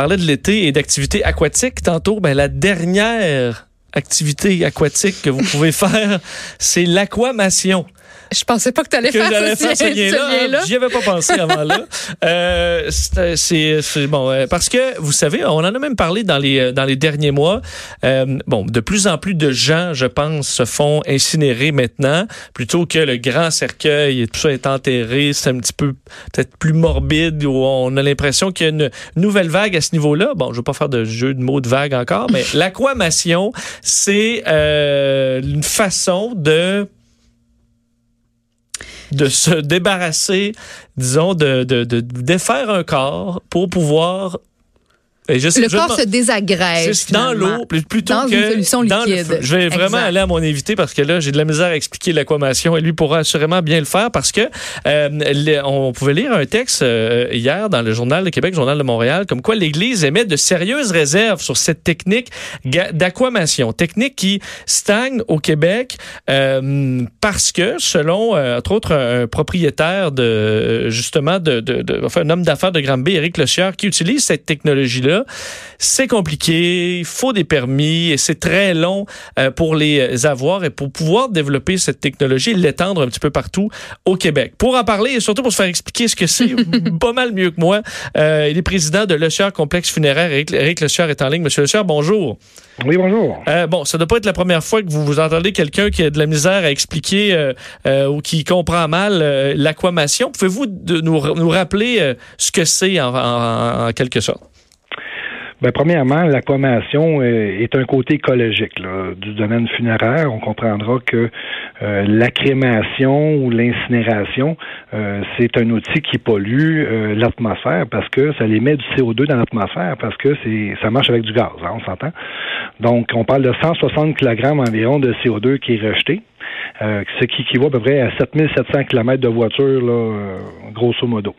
parlait de l'été et d'activités aquatiques tantôt. Ben, la dernière activité aquatique que vous pouvez faire, c'est l'aquamation. Je pensais pas que tu allais faire, faire ce lien-là. J'y avais pas pensé avant là. Euh, c'est bon euh, parce que vous savez, on en a même parlé dans les euh, dans les derniers mois. Euh, bon, de plus en plus de gens, je pense, se font incinérer maintenant plutôt que le grand cercueil et tout ça est enterré. C'est un petit peu peut-être plus morbide où on a l'impression qu'il y a une nouvelle vague à ce niveau-là. Bon, je veux pas faire de jeu de mots de vague encore, mais l'aquamation, c'est euh, une façon de de se débarrasser, disons, de, de, de défaire un corps pour pouvoir le corps se désagrège. Dans l'eau, plutôt dans que une solution liquide. je vais vraiment aller à mon invité parce que là, j'ai de la misère à expliquer l'aquamation et lui pourra assurément bien le faire parce que euh, on pouvait lire un texte euh, hier dans le Journal de Québec, Journal de Montréal, comme quoi l'Église émet de sérieuses réserves sur cette technique d'aquamation. Technique qui stagne au Québec euh, parce que, selon, entre autres, un propriétaire de, justement, de, de, de enfin, un homme d'affaires de Granby, Éric Lecieur, qui utilise cette technologie-là, c'est compliqué, il faut des permis et c'est très long euh, pour les avoir et pour pouvoir développer cette technologie et l'étendre un petit peu partout au Québec. Pour en parler et surtout pour se faire expliquer ce que c'est pas mal mieux que moi, euh, il est président de Lecieur Complexe Funéraire. Eric, Eric est en ligne. Monsieur Lecieur, bonjour. Oui, bonjour. Euh, bon, ça ne doit pas être la première fois que vous vous entendez quelqu'un qui a de la misère à expliquer ou qui comprend mal l'aquamation. Pouvez-vous nous, nous rappeler ce que c'est en quelque sorte? Ben, premièrement, l'aquamation est un côté écologique du domaine funéraire. On comprendra que euh, la crémation ou l'incinération, euh, c'est un outil qui pollue euh, l'atmosphère parce que ça émet du CO2 dans l'atmosphère parce que c'est ça marche avec du gaz, hein, on s'entend. Donc, on parle de 160 kg environ de CO2 qui est rejeté. Euh, ce qui équivaut à peu près à 7700 km de voiture, là, euh, grosso modo.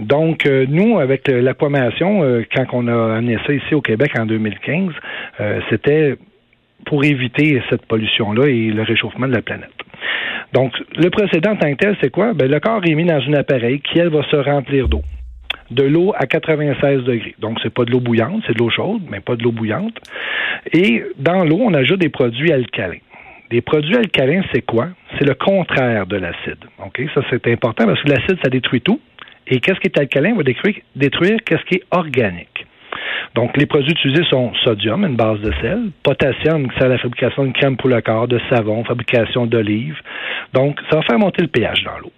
Donc, euh, nous, avec l'aquamation, quand on a amené ça ici au Québec en 2015, c'était pour éviter cette pollution-là et le réchauffement de la planète. Donc, le précédent en tant que tel, c'est quoi? Ben, le corps est mis dans un appareil qui, elle, va se remplir d'eau. De l'eau à 96 degrés. Donc, c'est pas de l'eau bouillante, c'est de l'eau chaude, mais pas de l'eau bouillante. Et dans l'eau, on ajoute des produits alcalins. Les produits alcalins, c'est quoi? C'est le contraire de l'acide. Ça, c'est important parce que l'acide, ça détruit tout. Et qu'est-ce qui est alcalin? Va détruire, détruire qu'est-ce qui est organique. Donc, les produits utilisés sont sodium, une base de sel, potassium, qui sert à la fabrication de crème pour le corps, de savon, fabrication d'olives. Donc, ça va faire monter le pH dans l'eau.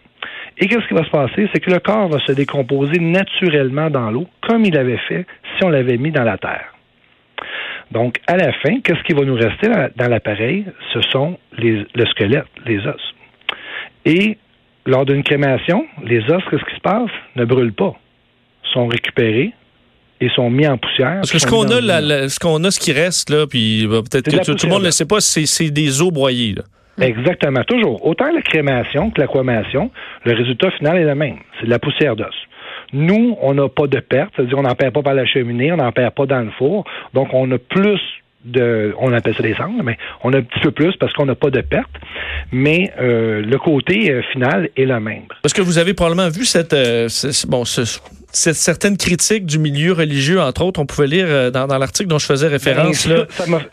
Et qu'est-ce qui va se passer? C'est que le corps va se décomposer naturellement dans l'eau, comme il avait fait si on l'avait mis dans la terre. Donc, à la fin, qu'est-ce qui va nous rester dans l'appareil? Ce sont les, le squelette, les os. Et lors d'une crémation, les os, qu'est-ce qui se passe? Ne brûlent pas. sont récupérés et sont mis en poussière. Parce que ce qu'on a, ce qu'on a, ce qui reste, là, puis bah, peut-être que tout, le monde ne le sait pas, c'est des os broyés. Là. Exactement, toujours. Autant la crémation que l'aquamation, le résultat final est le même. C'est de la poussière d'os. Nous, on n'a pas de perte, c'est-à-dire on n'en perd pas par la cheminée, on n'en perd pas dans le four, donc on a plus de, on appelle ça des cendres, mais on a un petit peu plus parce qu'on n'a pas de perte, mais euh, le côté euh, final est le même. Parce que vous avez probablement vu cette, euh, bon, ce, certaines critiques du milieu religieux, entre autres, on pouvait lire euh, dans, l'article dont je faisais référence. Ben,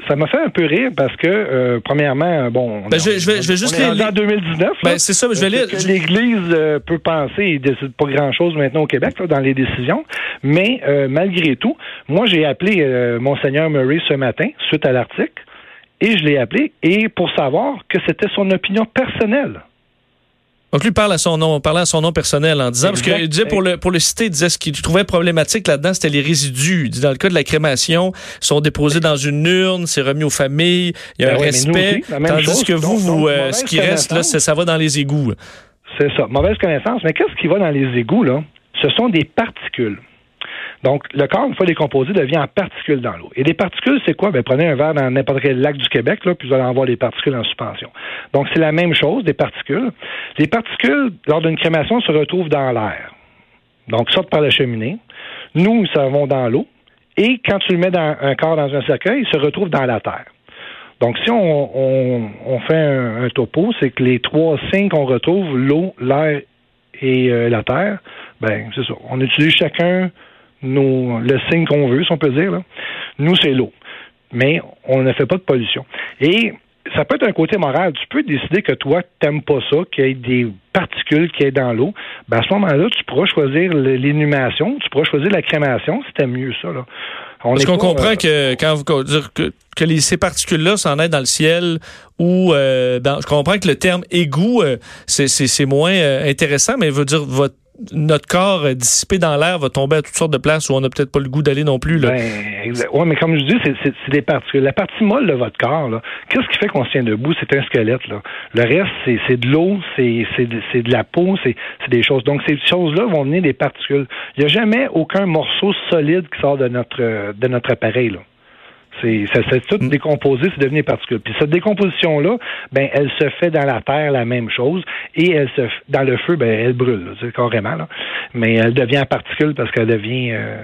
ça m'a fait un peu rire parce que, euh, premièrement, bon, ben, je, vais, je vais juste lire. en 2019. Ben, c'est ça, je vais lire. L'Église euh, peut penser et décide pas grand-chose maintenant au Québec dans les décisions, mais malgré tout, moi j'ai appelé monseigneur Murray ce matin suite à l'article et je l'ai appelé et pour savoir que c'était son opinion personnelle. Donc lui parle à son nom, parlait à son nom personnel en disant parce qu'il disait pour le pour le citer, il disait ce qu'il trouvait problématique là-dedans, c'était les résidus. Dans le cas de la crémation, ils sont déposés dans une urne, c'est remis aux familles, il y a ben un respect. tandis que vous, vous euh, ce qui reste là, ça va dans les égouts. C'est ça, mauvaise connaissance. Mais qu'est-ce qui va dans les égouts là? Ce sont des particules. Donc, le corps, une fois décomposé, devient en particules dans l'eau. Et les particules, c'est quoi? Ben, prenez un verre dans n'importe quel lac du Québec, là, puis vous allez en voir des particules en suspension. Donc, c'est la même chose, des particules. Les particules, lors d'une crémation, se retrouvent dans l'air. Donc, sortent par la cheminée. Nous, nous savons dans l'eau. Et quand tu le mets dans un corps dans un cercueil, il se retrouve dans la terre. Donc, si on, fait un, topo, c'est que les trois signes qu'on retrouve, l'eau, l'air et euh, la terre, ben c'est ça. On utilise chacun nos, le signe qu'on veut, si on peut dire. Là. Nous, c'est l'eau. Mais on ne fait pas de pollution. Et ça peut être un côté moral. Tu peux décider que toi, t'aimes pas ça, qu'il y ait des particules qui est dans l'eau. Ben à ce moment-là, tu pourras choisir l'inhumation, tu pourras choisir la crémation si t'aimes mieux ça. Là. On Parce qu'on comprend euh, que quand vous dire que, que les, ces particules-là s'en aident dans le ciel ou euh, je comprends que le terme égout, euh, c'est moins euh, intéressant, mais veut dire votre notre corps dissipé dans l'air va tomber à toutes sortes de places où on n'a peut-être pas le goût d'aller non plus. Là. Ben, oui, mais comme je dis, c'est des particules. La partie molle de votre corps, qu'est-ce qui fait qu'on se tient debout? C'est un squelette. Là. Le reste, c'est de l'eau, c'est de, de la peau, c'est des choses. Donc, ces choses-là vont venir des particules. Il n'y a jamais aucun morceau solide qui sort de notre, de notre appareil. Là. C'est, ça s'est tout mm. décomposé, c'est devenu des particules. Puis cette décomposition-là, ben, elle se fait dans la terre la même chose, et elle se, dans le feu, ben, elle brûle, c'est carrément, là. Mais elle devient particule parce qu'elle devient euh,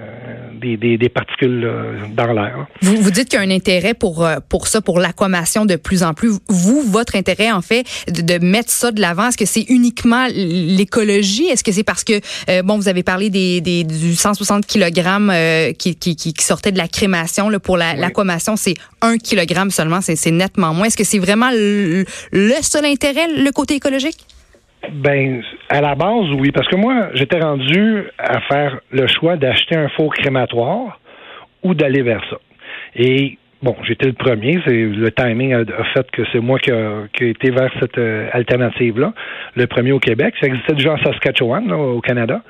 des, des, des, particules euh, dans l'air. Vous, vous dites qu'il y a un intérêt pour, euh, pour ça, pour l'aquamation de plus en plus. Vous, votre intérêt, en fait, de, de mettre ça de l'avant, est-ce que c'est uniquement l'écologie? Est-ce que c'est parce que, bon, vous avez parlé des, des du 160 kg qui, qui, qui, sortait de la crémation là, pour c'est un kilogramme seulement, c'est nettement moins. Est-ce que c'est vraiment le, seul intérêt, le côté écologique? Ben, à la base, oui, parce que moi, j'étais rendu à faire le choix d'acheter un faux crématoire ou d'aller vers ça. Et bon, j'étais le premier, c'est le timing a, fait que c'est moi qui a, été vers cette euh, alternative-là, le premier au Québec. Ça existait déjà en Saskatchewan, au Canada.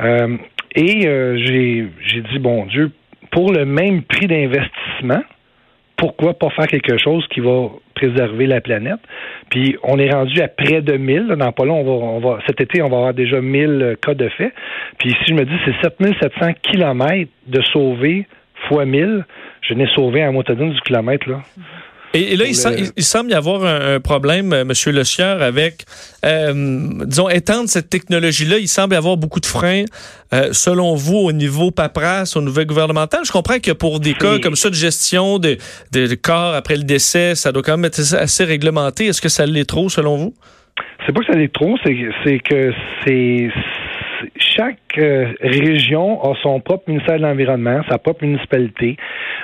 Euh, et euh, j'ai dit, bon Dieu, pour le même prix d'investissement, pourquoi pas faire quelque chose qui va préserver la planète? Puis on est rendu à près de 1000. Dans pas long, on va, cet été, on va avoir déjà 1000 cas de fait. Puis si je me dis, c'est 7700 kilomètres de sauver fois 1000, je n'ai sauvé à moitié du kilomètre, là. Et, là, il, semble y avoir un, problème, euh, Monsieur Le Sieur, avec, euh, disons, étendre cette technologie-là. Il semble y avoir beaucoup de freins, euh, selon vous, au niveau paperasse, au niveau gouvernemental. Je comprends que pour des cas comme ça de gestion de, de, corps après le décès, ça doit quand même être assez réglementé. Est-ce que ça l'est trop, selon vous? C'est pas que ça l'est trop, c'est que c'est chaque région a son propre ministère de l'Environnement, sa propre municipalité.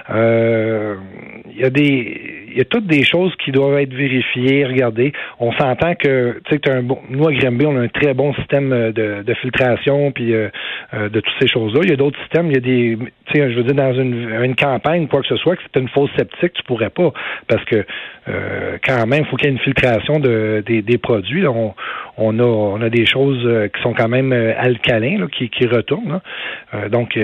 Il y a des il y a toutes des choses qui doivent être vérifiées, regardez. On s'entend que, tu sais, bon, nous à Grimby, on a un très bon système euh, de, de filtration puis euh, euh, de toutes ces choses-là. Il y a d'autres systèmes, il y a des, tu sais, je veux dire dans une, une campagne, quoi que ce soit, que c'est une fausse sceptique, tu pourrais pas, parce que quand même, il faut qu'il y ait une filtration de, des, des produits. On a, on a des choses qui sont quand même alcalins, là, qui, qui retournent. donc,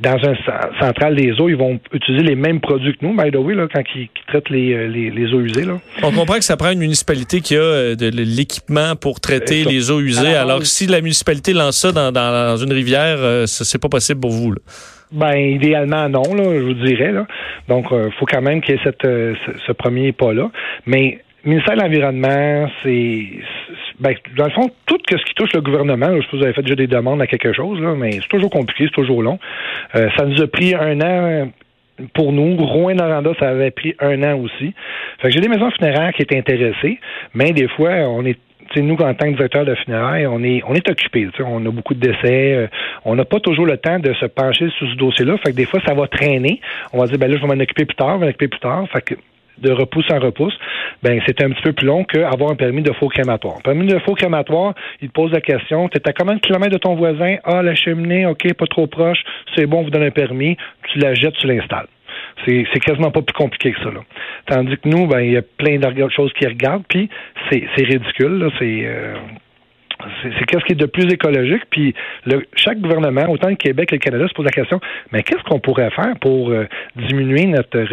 dans un central des eaux, ils vont utiliser les mêmes produits que nous, by the way, là, quand ils traite euh, les, les, eaux usées. Là. On comprend que ça prend une municipalité qui a euh, de l'équipement pour traiter les eaux usées. Alors, si la municipalité lance ça dans, dans, une rivière, euh, c'est pas possible pour vous. Là. Ben, idéalement, non, là, je vous dirais. Là. Donc, il faut quand même qu'il y ait cette, ce, premier pas-là. Mais le ministère de l'Environnement, c'est. Ben, dans le fond, tout ce qui touche le gouvernement, je suppose que vous avez fait déjà des demandes à quelque chose, là, mais c'est toujours compliqué, c'est toujours long. ça nous a pris un an pour nous, Rouen-Noranda, ça avait pris un an aussi. Fait que j'ai des maisons funéraires qui étaient intéressées, mais des fois, on est nous, en tant que directeur de funérailles, on est, on est occupé. On a beaucoup de décès. Euh, on n'a pas toujours le temps de se pencher sur ce dossier-là. Fait que des fois, ça va traîner. On va dire, ben là, je vais m'en occuper plus tard, je vais m'en occuper plus tard. Fait que de repousse en repousse, ben c'est un petit peu plus long qu'avoir un permis de faux crématoire. Un permis de faux crématoire, il te pose la question, tu es à combien de kilomètres de ton voisin? Ah, la cheminée, OK, pas trop proche, c'est bon, on vous donne un permis, tu la jettes, tu l'installes. C'est, quasiment pas plus compliqué que ça. Là. Tandis que nous, ben, il y a plein de choses qui regardent, puis c'est, ridicule. Là, c'est, euh, c'est qu'est-ce qui est de plus écologique. Puis le, chaque gouvernement, autant le Québec que le Canada, se pose la question mais qu'est-ce qu'on pourrait faire pour euh, diminuer notre